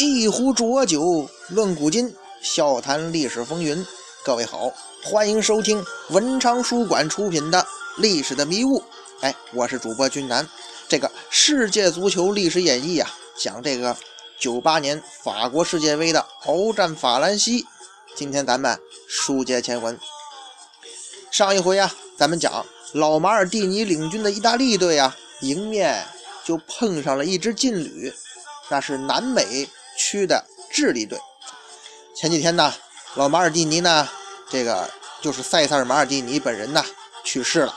一壶浊酒论古今，笑谈历史风云。各位好，欢迎收听文昌书馆出品的《历史的迷雾》。哎，我是主播君南。这个世界足球历史演绎啊，讲这个九八年法国世界杯的鏖战法兰西。今天咱们书接前文。上一回啊，咱们讲老马尔蒂尼领军的意大利队啊，迎面就碰上了一支劲旅，那是南美。区的智利队，前几天呢，老马尔蒂尼呢，这个就是塞萨尔马尔蒂尼本人呢去世了。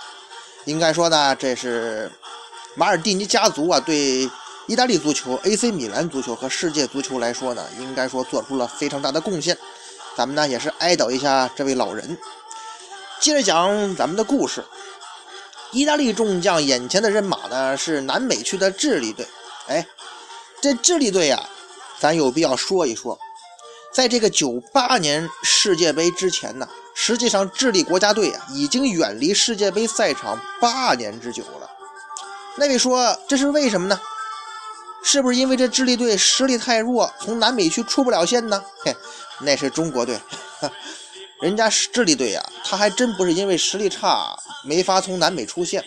应该说呢，这是马尔蒂尼家族啊，对意大利足球、AC 米兰足球和世界足球来说呢，应该说做出了非常大的贡献。咱们呢也是哀悼一下这位老人。接着讲咱们的故事，意大利众将眼前的人马呢是南美区的智利队。哎，这智利队呀。咱有必要说一说，在这个九八年世界杯之前呢，实际上智利国家队啊已经远离世界杯赛场八年之久了。那位说这是为什么呢？是不是因为这智利队实力太弱，从南美区出不了线呢？嘿，那是中国队，人家智利队呀，他还真不是因为实力差没法从南美出线。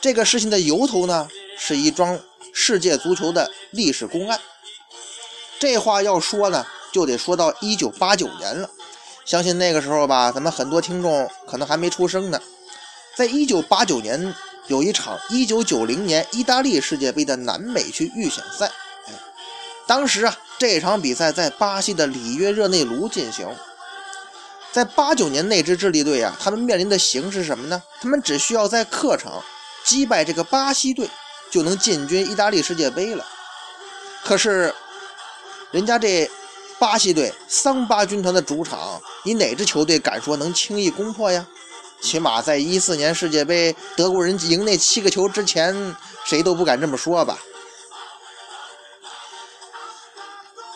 这个事情的由头呢，是一桩世界足球的历史公案。这话要说呢，就得说到一九八九年了。相信那个时候吧，咱们很多听众可能还没出生呢。在一九八九年，有一场一九九零年意大利世界杯的南美区预选赛。当时啊，这场比赛在巴西的里约热内卢进行。在八九年那支智利队啊，他们面临的形势是什么呢？他们只需要在客场击败这个巴西队，就能进军意大利世界杯了。可是。人家这巴西队桑巴军团的主场，你哪支球队敢说能轻易攻破呀？起码在一四年世界杯德国人赢那七个球之前，谁都不敢这么说吧。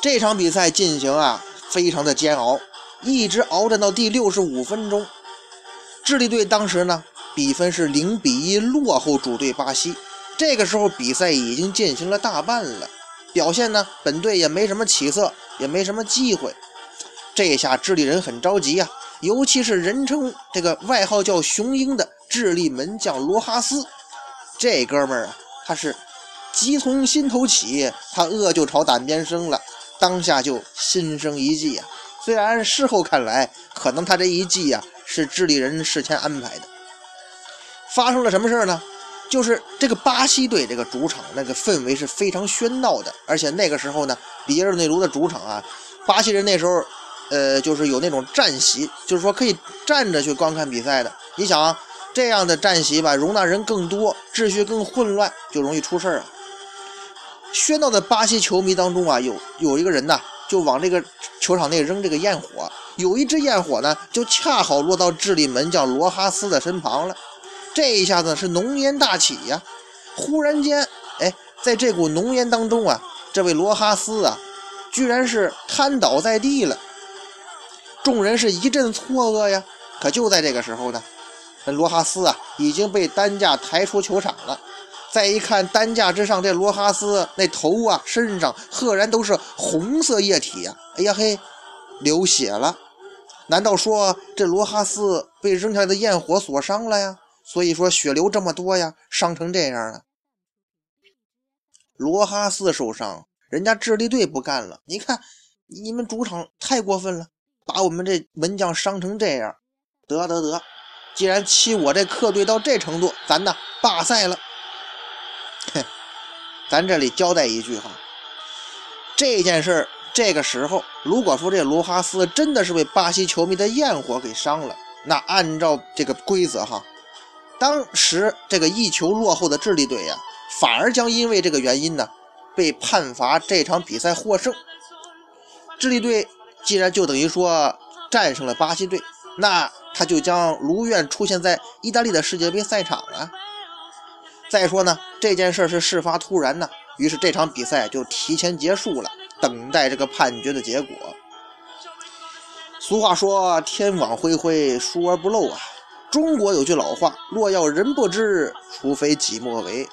这场比赛进行啊，非常的煎熬，一直鏖战到第六十五分钟，智利队当时呢比分是零比一落后主队巴西。这个时候比赛已经进行了大半了。表现呢，本队也没什么起色，也没什么机会。这下智利人很着急啊，尤其是人称这个外号叫“雄鹰”的智利门将罗哈斯，这哥们儿啊，他是急从心头起，他恶就朝胆边生了，当下就心生一计啊。虽然事后看来，可能他这一计呀，是智利人事先安排的。发生了什么事儿呢？就是这个巴西队这个主场那个氛围是非常喧闹的，而且那个时候呢，里约热内卢的主场啊，巴西人那时候，呃，就是有那种站席，就是说可以站着去观看比赛的。你想这样的站席吧，容纳人更多，秩序更混乱，就容易出事儿啊。喧闹的巴西球迷当中啊，有有一个人呢，就往这个球场内扔这个焰火，有一只焰火呢，就恰好落到智利门将罗哈斯的身旁了。这一下子是浓烟大起呀！忽然间，哎，在这股浓烟当中啊，这位罗哈斯啊，居然是瘫倒在地了。众人是一阵错愕呀。可就在这个时候呢，罗哈斯啊已经被担架抬出球场了。再一看担架之上，这罗哈斯那头啊、身上赫然都是红色液体呀！哎呀嘿，流血了。难道说这罗哈斯被扔下来的焰火所伤了呀？所以说血流这么多呀，伤成这样了。罗哈斯受伤，人家智利队不干了。你看，你们主场太过分了，把我们这门将伤成这样。得得得，既然欺我这客队到这程度，咱呢罢赛了。哼，咱这里交代一句哈，这件事儿这个时候，如果说这罗哈斯真的是被巴西球迷的焰火给伤了，那按照这个规则哈。当时这个一球落后的智利队呀，反而将因为这个原因呢，被判罚这场比赛获胜。智利队既然就等于说战胜了巴西队，那他就将如愿出现在意大利的世界杯赛场了。再说呢，这件事是事发突然呢，于是这场比赛就提前结束了，等待这个判决的结果。俗话说：“天网恢恢，疏而不漏啊。”中国有句老话：“若要人不知，除非己莫为。”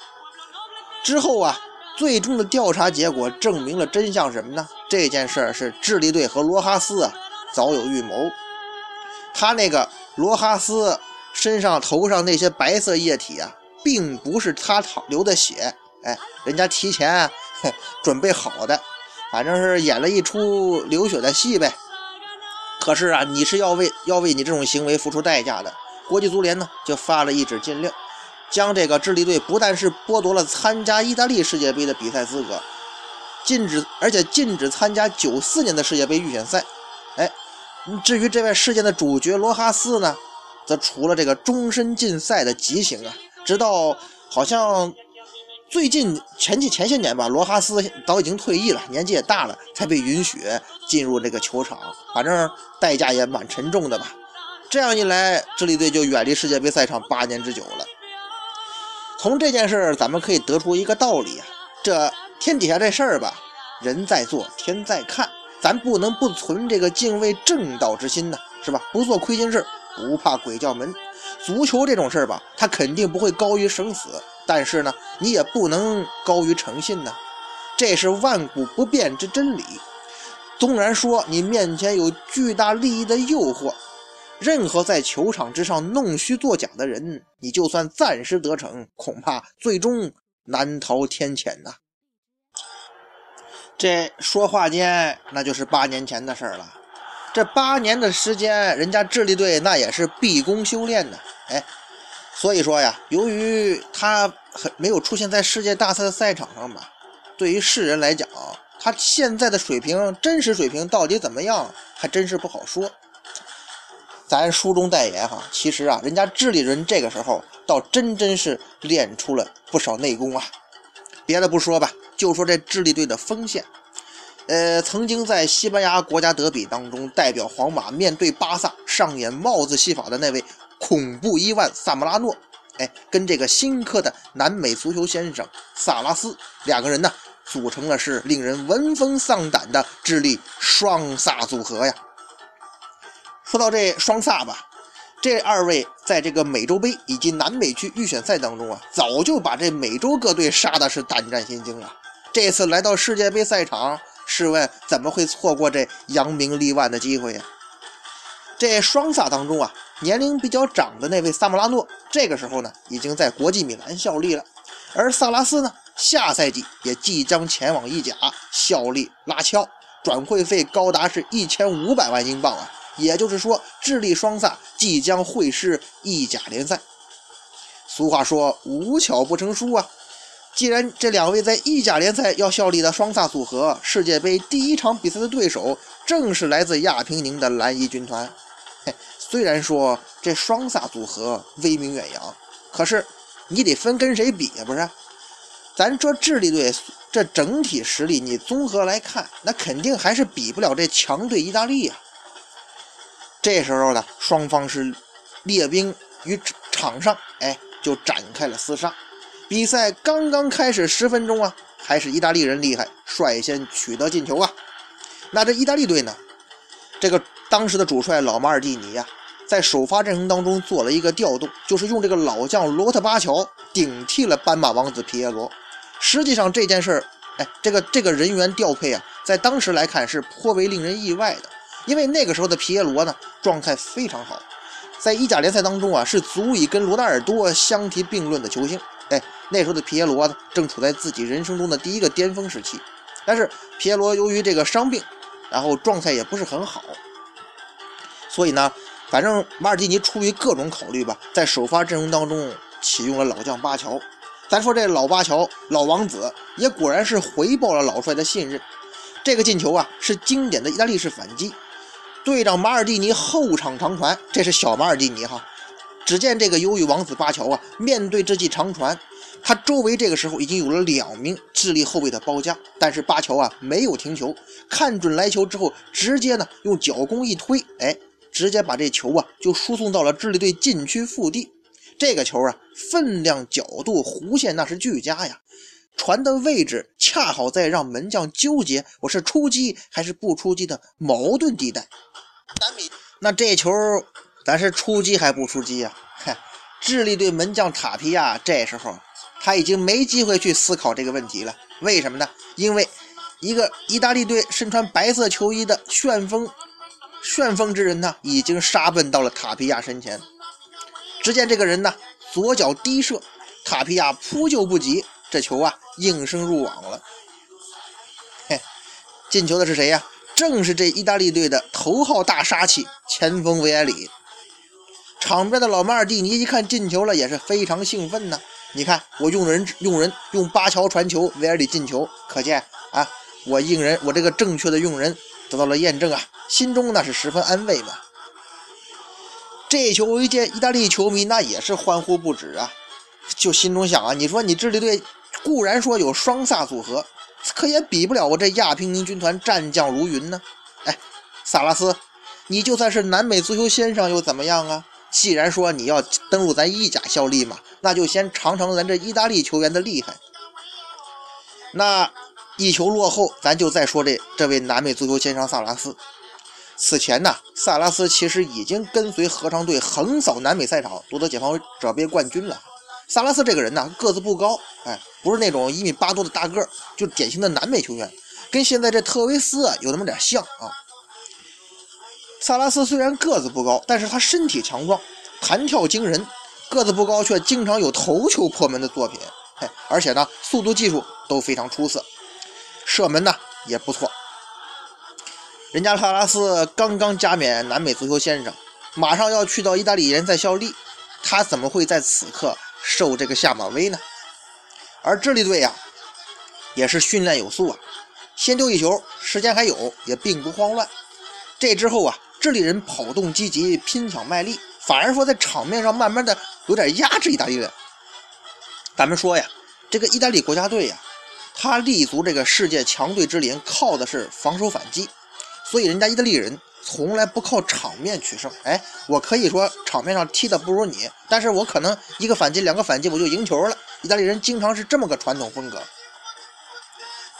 之后啊，最终的调查结果证明了真相什么呢？这件事儿是智利队和罗哈斯啊早有预谋。他那个罗哈斯身上头上那些白色液体啊，并不是他淌流的血，哎，人家提前啊准备好的，反正是演了一出流血的戏呗。可是啊，你是要为要为你这种行为付出代价的。国际足联呢就发了一纸禁令，将这个智利队不但是剥夺了参加意大利世界杯的比赛资格，禁止而且禁止参加九四年的世界杯预选赛。哎，至于这位事件的主角罗哈斯呢，则除了这个终身禁赛的极刑啊，直到好像。最近前几前些年吧，罗哈斯早已经退役了，年纪也大了，才被允许进入这个球场。反正代价也蛮沉重的吧。这样一来，智利队就远离世界杯赛场八年之久了。从这件事儿，咱们可以得出一个道理啊：这天底下这事儿吧，人在做，天在看，咱不能不存这个敬畏正道之心呢，是吧？不做亏心事，不怕鬼叫门。足球这种事儿吧，它肯定不会高于生死。但是呢，你也不能高于诚信呢，这是万古不变之真理。纵然说你面前有巨大利益的诱惑，任何在球场之上弄虚作假的人，你就算暂时得逞，恐怕最终难逃天谴呐。这说话间，那就是八年前的事儿了。这八年的时间，人家智利队那也是闭功修炼呢。哎。所以说呀，由于他很没有出现在世界大赛的赛场上吧，对于世人来讲，他现在的水平，真实水平到底怎么样，还真是不好说。咱书中代言哈，其实啊，人家智利人这个时候倒真真是练出了不少内功啊。别的不说吧，就说这智利队的锋线，呃，曾经在西班牙国家德比当中代表皇马面对巴萨上演帽子戏法的那位。恐怖伊万·萨姆拉诺，哎，跟这个新科的南美足球先生萨拉斯两个人呢，组成了是令人闻风丧胆的智利双萨组合呀。说到这双萨吧，这二位在这个美洲杯以及南美区预选赛当中啊，早就把这美洲各队杀的是胆战心惊啊。这次来到世界杯赛场，试问怎么会错过这扬名立万的机会呀？这双萨当中啊。年龄比较长的那位萨莫拉诺，这个时候呢，已经在国际米兰效力了。而萨拉斯呢，下赛季也即将前往意甲效力拉乔，转会费高达是一千五百万英镑啊！也就是说，智利双萨即将会师意甲联赛。俗话说，无巧不成书啊！既然这两位在意甲联赛要效力的双萨组合，世界杯第一场比赛的对手正是来自亚平宁的蓝衣军团。嘿虽然说这双萨组合威名远扬，可是你得分跟谁比呀？不是，咱这智利队这整体实力，你综合来看，那肯定还是比不了这强队意大利呀。这时候呢，双方是列兵于场上，哎，就展开了厮杀。比赛刚刚开始十分钟啊，还是意大利人厉害，率先取得进球啊。那这意大利队呢，这个当时的主帅老马尔蒂尼呀。在首发阵容当中做了一个调动，就是用这个老将罗特巴乔顶替了斑马王子皮耶罗。实际上这件事儿，哎，这个这个人员调配啊，在当时来看是颇为令人意外的，因为那个时候的皮耶罗呢状态非常好，在意甲联赛当中啊是足以跟罗纳尔多相提并论的球星。哎，那时候的皮耶罗呢正处在自己人生中的第一个巅峰时期，但是皮耶罗由于这个伤病，然后状态也不是很好，所以呢。反正马尔蒂尼出于各种考虑吧，在首发阵容当中启用了老将巴乔。咱说这老巴乔老王子也果然是回报了老帅的信任。这个进球啊，是经典的意大利式反击。队长马尔蒂尼后场长传，这是小马尔蒂尼哈。只见这个忧郁王子巴乔啊，面对这记长传，他周围这个时候已经有了两名智利后卫的包夹，但是巴乔啊没有停球，看准来球之后，直接呢用脚弓一推，哎。直接把这球啊就输送到了智利队禁区腹地，这个球啊分量、角度、弧线那是俱佳呀，船的位置恰好在让门将纠结我是出击还是不出击的矛盾地带。那这球咱是出击还不出击呀？嗨，智利队门将塔皮亚这时候他已经没机会去思考这个问题了。为什么呢？因为一个意大利队身穿白色球衣的旋风旋风之人呢，已经杀奔到了塔皮亚身前。只见这个人呢，左脚低射，塔皮亚扑救不及，这球啊，应声入网了。嘿，进球的是谁呀？正是这意大利队的头号大杀器前锋维埃里。场边的老马尔蒂尼一看进球了，也是非常兴奋呢。你看，我用人用人用巴乔传球，维埃里进球，可见啊，我用人我这个正确的用人得到了验证啊，心中那是十分安慰嘛。这球一见，意大利球迷那也是欢呼不止啊，就心中想啊，你说你智利队固然说有双萨组合。可也比不了我这亚平宁军团战将如云呢。哎，萨拉斯，你就算是南美足球先生又怎么样啊？既然说你要登陆咱意甲效力嘛，那就先尝尝咱这意大利球员的厉害。那一球落后，咱就再说这这位南美足球先生萨拉斯。此前呢，萨拉斯其实已经跟随合唱队横扫南美赛场，夺得解放者杯冠军了。萨拉斯这个人呢，个子不高，哎，不是那种一米八多的大个儿，就典型的南美球员，跟现在这特维斯啊有那么点像啊。萨拉斯虽然个子不高，但是他身体强壮，弹跳惊人，个子不高却经常有头球破门的作品，嘿，而且呢，速度技术都非常出色，射门呢也不错。人家萨拉斯刚刚加冕南美足球先生，马上要去到意大利联赛效力，他怎么会在此刻？受这个下马威呢，而智利队呀，也是训练有素啊，先丢一球，时间还有，也并不慌乱。这之后啊，智利人跑动积极，拼抢卖力，反而说在场面上慢慢的有点压制意大利人。咱们说呀，这个意大利国家队呀，他立足这个世界强队之林，靠的是防守反击，所以人家意大利人。从来不靠场面取胜，哎，我可以说场面上踢的不如你，但是我可能一个反击、两个反击我就赢球了。意大利人经常是这么个传统风格。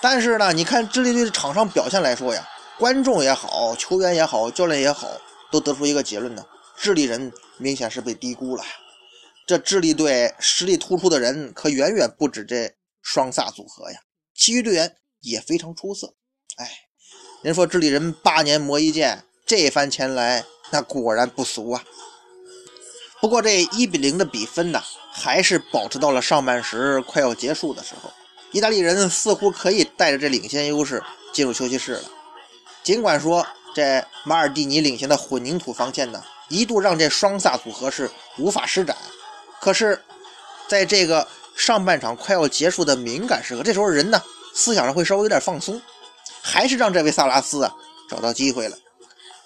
但是呢，你看智利队的场上表现来说呀，观众也好，球员也好，教练也好，都得出一个结论呢：智利人明显是被低估了。这智利队实力突出的人可远远不止这双萨组合呀，其余队员也非常出色。哎，人说智利人八年磨一剑。这番前来，那果然不俗啊。不过这一比零的比分呢，还是保持到了上半时快要结束的时候。意大利人似乎可以带着这领先优势进入休息室了。尽管说这马尔蒂尼领衔的混凝土防线呢，一度让这双萨组合是无法施展。可是，在这个上半场快要结束的敏感时刻，这时候人呢思想上会稍微有点放松，还是让这位萨拉斯啊找到机会了。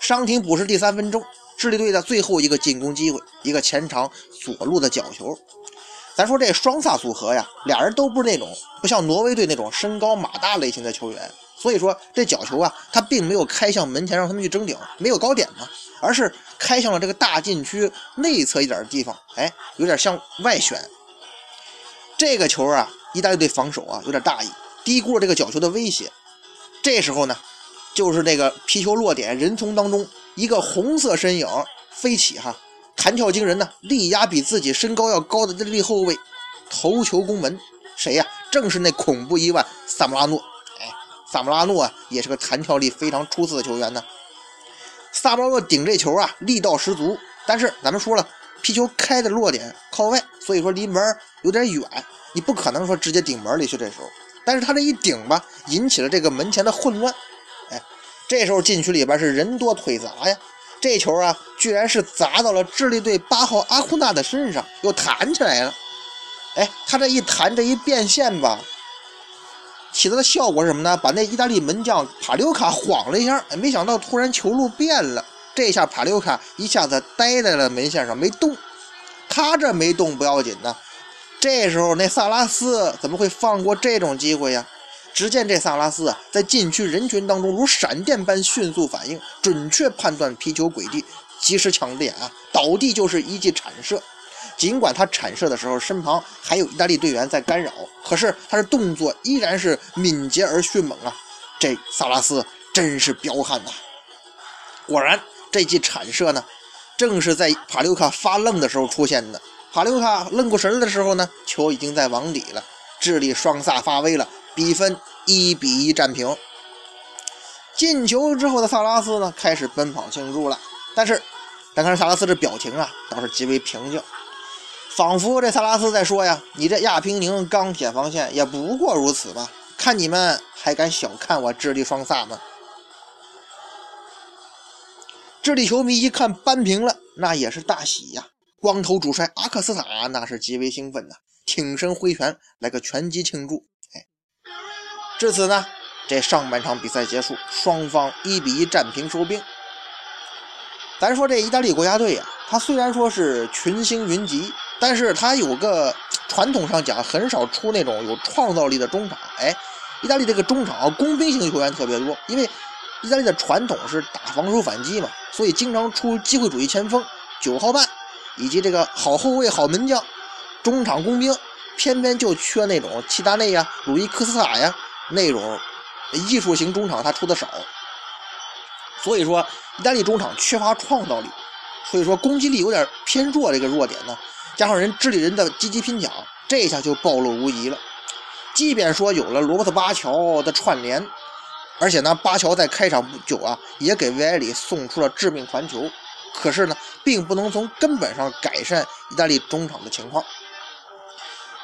伤停补时第三分钟，智利队的最后一个进攻机会，一个前场左路的角球。咱说这双萨组合呀，俩人都不是那种不像挪威队那种身高马大类型的球员，所以说这角球啊，他并没有开向门前让他们去争顶，没有高点嘛，而是开向了这个大禁区内侧一点的地方，哎，有点向外旋。这个球啊，意大利队防守啊有点大意，低估了这个角球的威胁。这时候呢。就是这个皮球落点人丛当中，一个红色身影飞起，哈，弹跳惊人呢，力压比自己身高要高的这力后卫，头球攻门，谁呀？正是那恐怖一万萨姆拉诺。哎，萨姆拉诺啊，也是个弹跳力非常出色的球员呢。萨姆拉诺顶这球啊，力道十足，但是咱们说了，皮球开的落点靠外，所以说离门有点远，你不可能说直接顶门里去。这时候，但是他这一顶吧，引起了这个门前的混乱。这时候禁区里边是人多腿杂呀，这球啊，居然是砸到了智利队八号阿库纳的身上，又弹起来了。哎，他这一弹，这一变线吧，起到的效果是什么呢？把那意大利门将帕留卡晃了一下，哎，没想到突然球路变了，这下帕留卡一下子呆在了门线上没动。他这没动不要紧呢，这时候那萨拉斯怎么会放过这种机会呀？只见这萨拉斯啊，在禁区人群当中如闪电般迅速反应，准确判断皮球轨迹，及时抢点啊，倒地就是一记铲射。尽管他铲射的时候身旁还有意大利队员在干扰，可是他的动作依然是敏捷而迅猛啊！这萨拉斯真是彪悍呐！果然，这记铲射呢，正是在帕留卡发愣的时候出现的。帕留卡愣过神的时候呢，球已经在网底了。智利双萨发威了。比分一比一战平。进球之后的萨拉斯呢，开始奔跑庆祝了。但是，但看萨拉斯这表情啊，倒是极为平静，仿佛这萨拉斯在说呀：“你这亚平宁钢铁防线也不过如此吧？看你们还敢小看我智利双萨吗？”智利球迷一看扳平了，那也是大喜呀！光头主帅阿克斯塔那是极为兴奋呐，挺身挥拳来个拳击庆祝。至此呢。这上半场比赛结束，双方一比一战平收兵。咱说这意大利国家队呀，他虽然说是群星云集，但是他有个传统上讲很少出那种有创造力的中场。哎，意大利这个中场啊工兵型球员特别多，因为意大利的传统是打防守反击嘛，所以经常出机会主义前锋九号半，以及这个好后卫、好门将，中场工兵偏偏就缺那种齐达内呀、鲁伊科斯塔呀那种。艺术型中场他出的少，所以说意大利中场缺乏创造力，所以说攻击力有点偏弱。这个弱点呢，加上人智利人的积极拼抢，这下就暴露无遗了。即便说有了罗伯特巴乔的串联，而且呢，巴乔在开场不久啊，也给维埃里送出了致命传球，可是呢，并不能从根本上改善意大利中场的情况。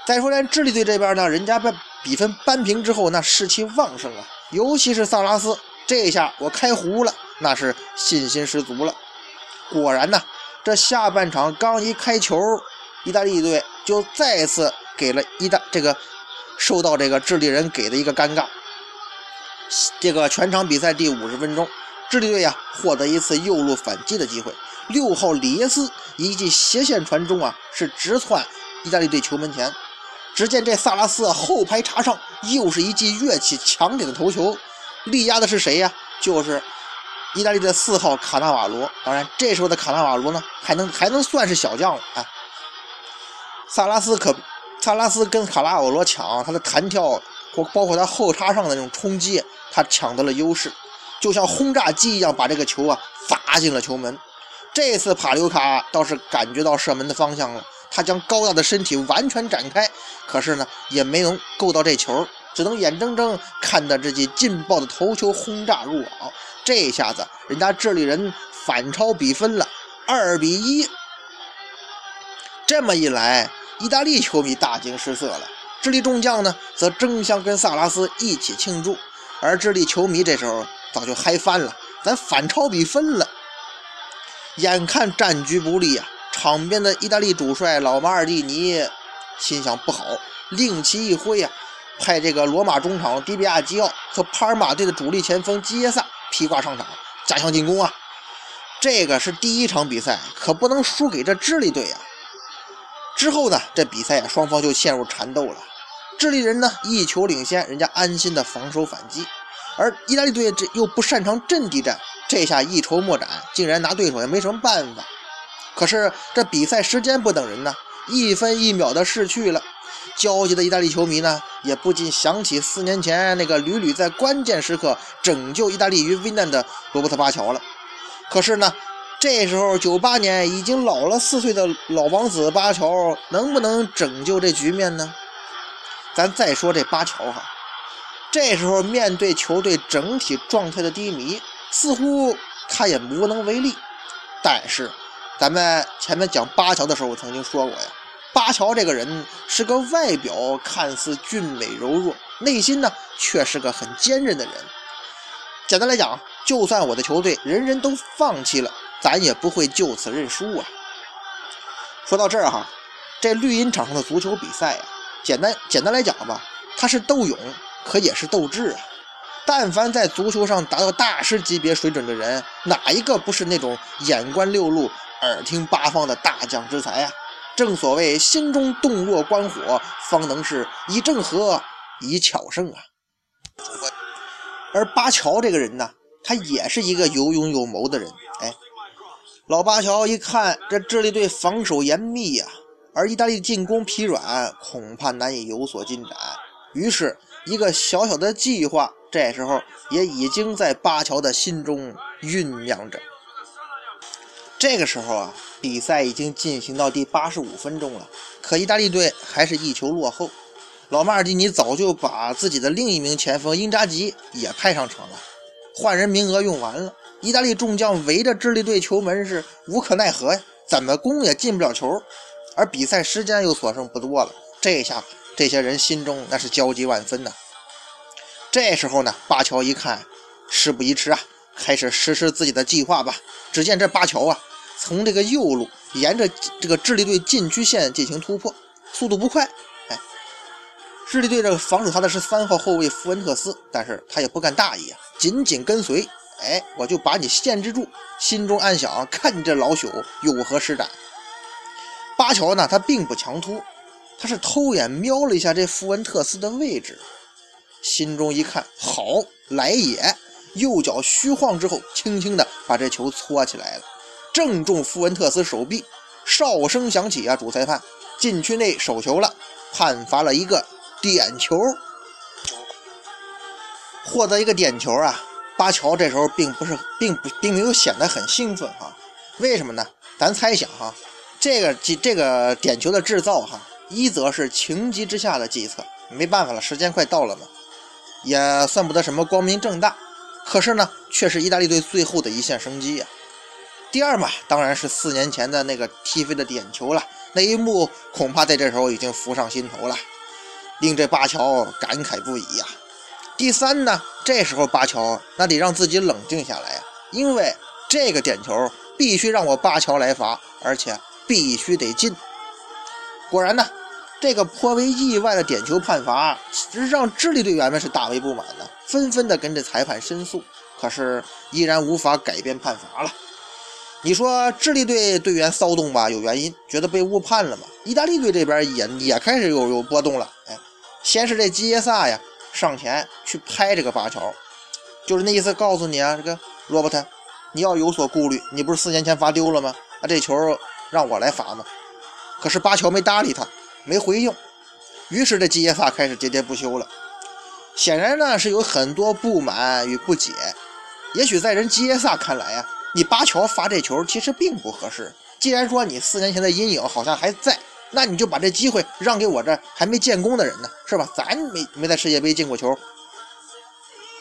再说，连智利队这边呢，人家被比分扳平之后，那士气旺盛啊！尤其是萨拉斯，这下我开胡了，那是信心十足了。果然呐，这下半场刚一开球，意大利队就再次给了意大这个受到这个智利人给的一个尴尬。这个全场比赛第五十分钟，智利队呀获得一次右路反击的机会，六号里耶斯一记斜线传中啊，是直窜意大利队球门前。只见这萨拉斯后排插上，又是一记跃起强点的头球，力压的是谁呀？就是意大利的四号卡纳瓦罗。当然，这时候的卡纳瓦罗呢，还能还能算是小将了啊。萨拉斯可，萨拉斯跟卡纳瓦罗抢，他的弹跳或包括他后插上的那种冲击，他抢得了优势，就像轰炸机一样把这个球啊砸进了球门。这次帕留卡倒是感觉到射门的方向了。他将高大的身体完全展开，可是呢，也没能够到这球，只能眼睁睁看着这记劲爆的头球轰炸入网。这下子，人家智利人反超比分了，二比一。这么一来，意大利球迷大惊失色了。智利众将呢，则争相跟萨拉斯一起庆祝，而智利球迷这时候早就嗨翻了，咱反超比分了，眼看战局不利啊。场边的意大利主帅老马尔蒂尼心想不好，令旗一挥呀，派这个罗马中场迪比亚基奥和帕尔马队的主力前锋基耶萨披挂上场，加强进攻啊！这个是第一场比赛，可不能输给这智利队啊！之后呢，这比赛啊，双方就陷入缠斗了。智利人呢一球领先，人家安心的防守反击，而意大利队这又不擅长阵地战，这下一筹莫展，竟然拿对手也没什么办法。可是这比赛时间不等人呢，一分一秒的逝去了，焦急的意大利球迷呢，也不禁想起四年前那个屡屡在关键时刻拯救意大利于危难的罗伯特巴乔了。可是呢，这时候九八年已经老了四岁的老王子巴乔，能不能拯救这局面呢？咱再说这巴乔哈，这时候面对球队整体状态的低迷，似乎他也无能为力。但是。咱们前面讲巴乔的时候，我曾经说过呀，巴乔这个人是个外表看似俊美柔弱，内心呢却是个很坚韧的人。简单来讲，就算我的球队人人都放弃了，咱也不会就此认输啊。说到这儿哈，这绿茵场上的足球比赛呀，简单简单来讲吧，它是斗勇，可也是斗智啊。但凡在足球上达到大师级别水准的人，哪一个不是那种眼观六路？耳听八方的大将之才啊！正所谓心中洞若观火，方能是以正合，以巧胜啊。而巴乔这个人呢，他也是一个有勇有谋的人。哎，老巴乔一看这智利队防守严密呀，而意大利进攻疲软，恐怕难以有所进展。于是，一个小小的计划，这时候也已经在巴乔的心中酝酿着。这个时候啊，比赛已经进行到第八十五分钟了，可意大利队还是一球落后。老马尔蒂尼早就把自己的另一名前锋因扎吉也派上场了。换人名额用完了，意大利众将围着智利队球门是无可奈何呀，怎么攻也进不了球，而比赛时间又所剩不多了，这下这些人心中那是焦急万分呐。这时候呢，巴乔一看，事不宜迟啊，开始实施自己的计划吧。只见这巴乔啊，从这个右路沿着这个智利队禁区线进行突破，速度不快。哎智利队这个防守他的是三号后卫福恩特斯，但是他也不敢大意啊，紧紧跟随。哎，我就把你限制住，心中暗想：看你这老朽有何施展？巴乔呢，他并不强突，他是偷眼瞄了一下这福恩特斯的位置，心中一看，好来也，右脚虚晃之后，轻轻的把这球搓起来了，正中福恩特斯手臂。哨声响起啊，主裁判，禁区内手球了，判罚了一个。点球，获得一个点球啊！巴乔这时候并不是，并不，并没有显得很兴奋哈。为什么呢？咱猜想哈，这个这个点球的制造哈，一则是情急之下的计策，没办法了，时间快到了嘛，也算不得什么光明正大。可是呢，却是意大利队最后的一线生机呀。第二嘛，当然是四年前的那个踢飞的点球了，那一幕恐怕在这时候已经浮上心头了。令这巴乔感慨不已呀。第三呢，这时候巴乔那得让自己冷静下来呀，因为这个点球必须让我巴乔来罚，而且必须得进。果然呢，这个颇为意外的点球判罚，让智利队员们是大为不满的，纷纷的跟这裁判申诉，可是依然无法改变判罚了。你说智利队队员骚动吧，有原因，觉得被误判了嘛？意大利队这边也也开始有有波动了，哎，先是这基耶萨呀上前去拍这个巴乔，就是那意思，告诉你啊，这个罗伯特，你要有所顾虑，你不是四年前罚丢了吗？啊，这球让我来罚嘛。可是巴乔没搭理他，没回应，于是这基耶萨开始喋喋不休了，显然呢是有很多不满与不解，也许在人基耶萨看来呀。你巴乔罚这球其实并不合适。既然说你四年前的阴影好像还在，那你就把这机会让给我这还没建功的人呢，是吧？咱没没在世界杯进过球。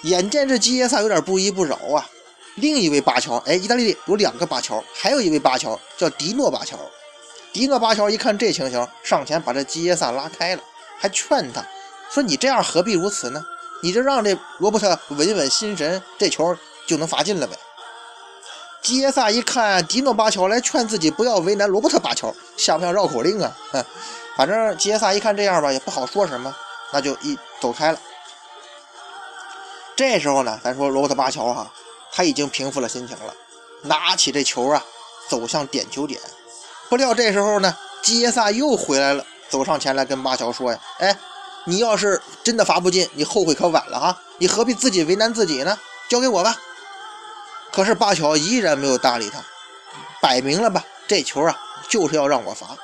眼见这基耶萨有点不依不饶啊，另一位巴乔，哎，意大利有两个巴乔，还有一位巴乔叫迪诺巴乔。迪诺巴乔一看这情形，上前把这基耶萨拉开了，还劝他说：“你这样何必如此呢？你就让这罗伯特稳稳心神，这球就能罚进了呗。”基耶萨一看迪诺巴乔来劝自己不要为难罗伯特巴乔，像不像绕口令啊？哼，反正基耶萨一看这样吧，也不好说什么，那就一走开了。这时候呢，咱说罗伯特巴乔哈，他已经平复了心情了，拿起这球啊，走向点球点。不料这时候呢，基耶萨又回来了，走上前来跟巴乔说呀：“哎，你要是真的罚不进，你后悔可晚了哈！你何必自己为难自己呢？交给我吧。”可是巴乔依然没有搭理他，摆明了吧，这球啊就是要让我罚。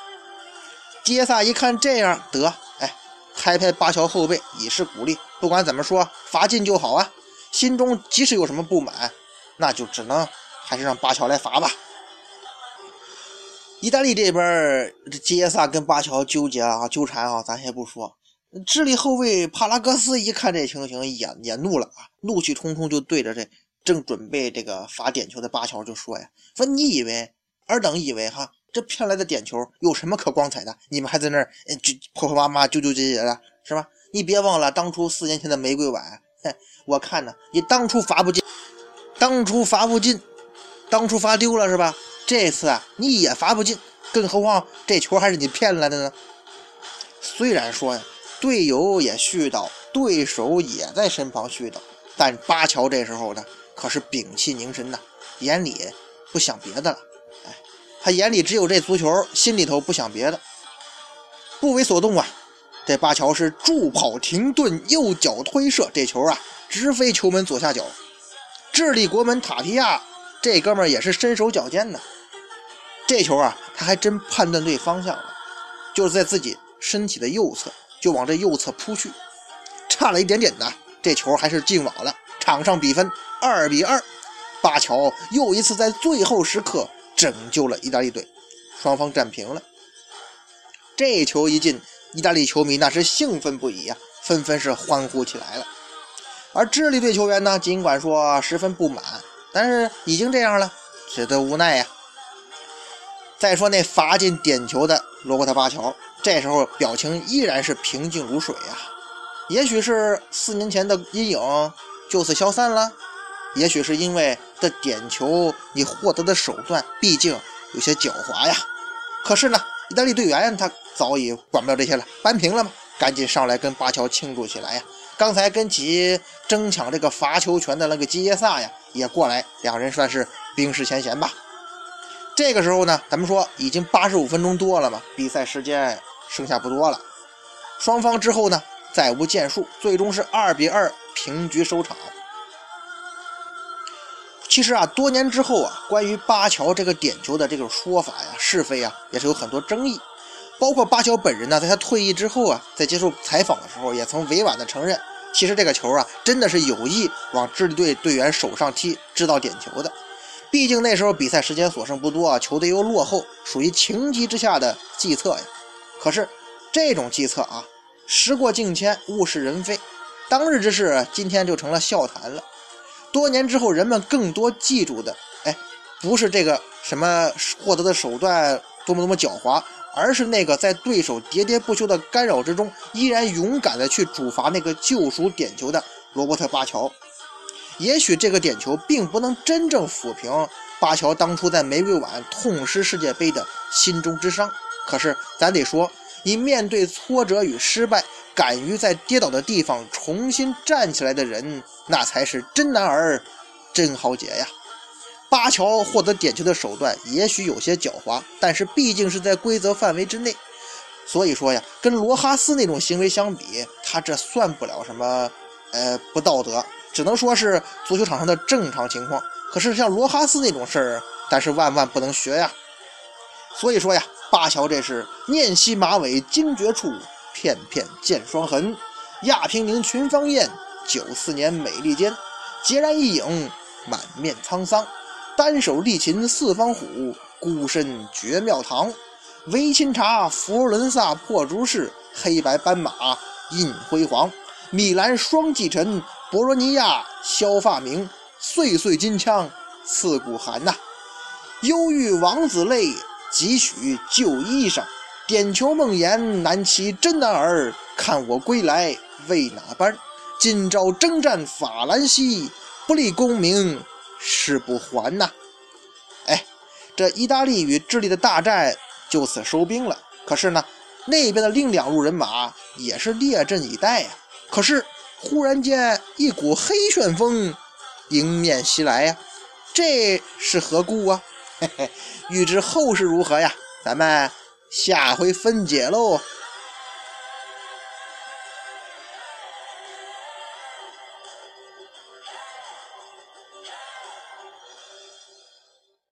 基耶萨一看这样得，哎，拍拍巴乔后背以示鼓励。不管怎么说，罚进就好啊。心中即使有什么不满，那就只能还是让巴乔来罚吧。意大利这边，这杰萨跟巴乔纠结啊，纠缠啊，咱先不说。智利后卫帕拉戈斯一看这情形，也也怒了啊，怒气冲冲就对着这。正准备这个罚点球的巴乔就说呀：“说你以为尔等以为哈，这骗来的点球有什么可光彩的？你们还在那儿就婆婆妈妈纠纠结结的是吧？你别忘了当初四年前的玫瑰碗，我看呢，你当初罚不进，当初罚不进，当初罚丢了是吧？这次啊，你也罚不进，更何况这球还是你骗来的呢？虽然说呀，队友也絮叨，对手也在身旁絮叨，但巴乔这时候呢。”可是屏气凝神呐，眼里不想别的了。哎，他眼里只有这足球，心里头不想别的，不为所动啊。这巴乔是助跑停顿，右脚推射，这球啊直飞球门左下角。智利国门塔皮亚这哥们儿也是身手矫健呐，这球啊他还真判断对方向了，就是在自己身体的右侧，就往这右侧扑去，差了一点点呢，这球还是进网了。场上比分。二比二，巴乔又一次在最后时刻拯救了意大利队，双方战平了。这球一进，意大利球迷那是兴奋不已呀，纷纷是欢呼起来了。而智利队球员呢，尽管说十分不满，但是已经这样了，只得无奈呀。再说那罚进点球的罗伯特巴乔，这时候表情依然是平静如水呀。也许是四年前的阴影就此消散了，也许是因为这点球你获得的手段毕竟有些狡猾呀。可是呢，意大利队员他早已管不了这些了，扳平了嘛，赶紧上来跟巴乔庆祝起来呀。刚才跟其争抢这个罚球权的那个基耶萨呀，也过来，两人算是冰释前嫌吧。这个时候呢，咱们说已经八十五分钟多了嘛，比赛时间剩下不多了，双方之后呢。再无建树，最终是二比二平局收场。其实啊，多年之后啊，关于巴乔这个点球的这种说法呀，是非啊，也是有很多争议。包括巴乔本人呢，在他退役之后啊，在接受采访的时候，也曾委婉的承认，其实这个球啊，真的是有意往智利队队员手上踢，制造点球的。毕竟那时候比赛时间所剩不多啊，球队又落后，属于情急之下的计策呀。可是这种计策啊。时过境迁，物是人非，当日之事今天就成了笑谈了。多年之后，人们更多记住的，哎，不是这个什么获得的手段多么多么狡猾，而是那个在对手喋喋不休的干扰之中，依然勇敢的去主罚那个救赎点球的罗伯特巴乔。也许这个点球并不能真正抚平巴乔当初在玫瑰碗痛失世界杯的心中之伤，可是咱得说。以面对挫折与失败，敢于在跌倒的地方重新站起来的人，那才是真男儿，真豪杰呀！巴乔获得点球的手段也许有些狡猾，但是毕竟是在规则范围之内。所以说呀，跟罗哈斯那种行为相比，他这算不了什么，呃，不道德，只能说是足球场上的正常情况。可是像罗哈斯那种事儿，但是万万不能学呀。所以说呀。巴乔这是念昔马尾惊绝处，片片见霜痕。亚平宁群芳艳，九四年美利坚，孑然一影，满面沧桑。单手力擒四方虎，孤身绝庙堂。维钦察佛伦萨破竹式，黑白斑马印辉煌。米兰双继臣，博罗尼亚削发明，岁岁金枪刺骨寒呐。忧郁王子泪。几许旧衣裳，点球梦魇难期真男儿。看我归来为哪般？今朝征战法兰西，不立功名誓不还呐！哎，这意大利与智利的大战就此收兵了。可是呢，那边的另两路人马也是列阵以待呀。可是忽然间一股黑旋风迎面袭来呀，这是何故啊？嘿嘿，欲知后事如何呀？咱们下回分解喽。